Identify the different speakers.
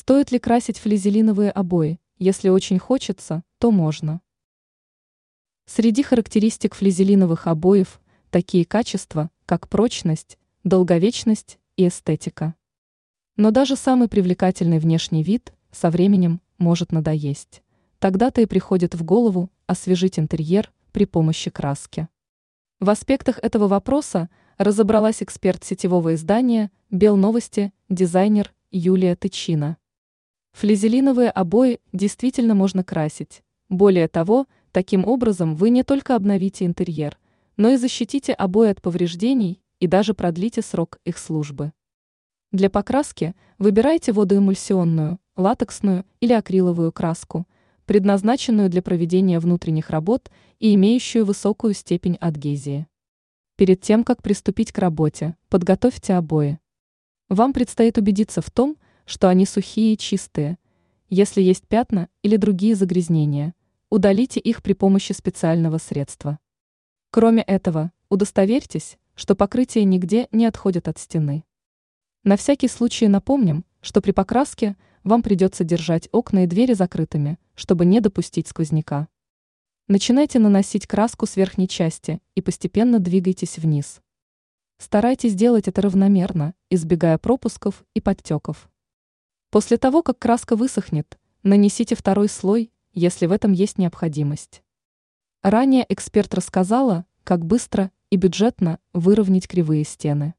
Speaker 1: Стоит ли красить флизелиновые обои? Если очень хочется, то можно. Среди характеристик флизелиновых обоев такие качества, как прочность, долговечность и эстетика. Но даже самый привлекательный внешний вид со временем может надоесть. Тогда-то и приходит в голову освежить интерьер при помощи краски. В аспектах этого вопроса разобралась эксперт сетевого издания «Белновости», дизайнер Юлия Тычина. Флизелиновые обои действительно можно красить. Более того, таким образом вы не только обновите интерьер, но и защитите обои от повреждений и даже продлите срок их службы. Для покраски выбирайте водоэмульсионную, латексную или акриловую краску, предназначенную для проведения внутренних работ и имеющую высокую степень адгезии. Перед тем, как приступить к работе, подготовьте обои. Вам предстоит убедиться в том, что они сухие и чистые. Если есть пятна или другие загрязнения, удалите их при помощи специального средства. Кроме этого, удостоверьтесь, что покрытие нигде не отходит от стены. На всякий случай напомним, что при покраске вам придется держать окна и двери закрытыми, чтобы не допустить сквозняка. Начинайте наносить краску с верхней части и постепенно двигайтесь вниз. Старайтесь делать это равномерно, избегая пропусков и подтеков. После того, как краска высохнет, нанесите второй слой, если в этом есть необходимость. Ранее эксперт рассказала, как быстро и бюджетно выровнять кривые стены.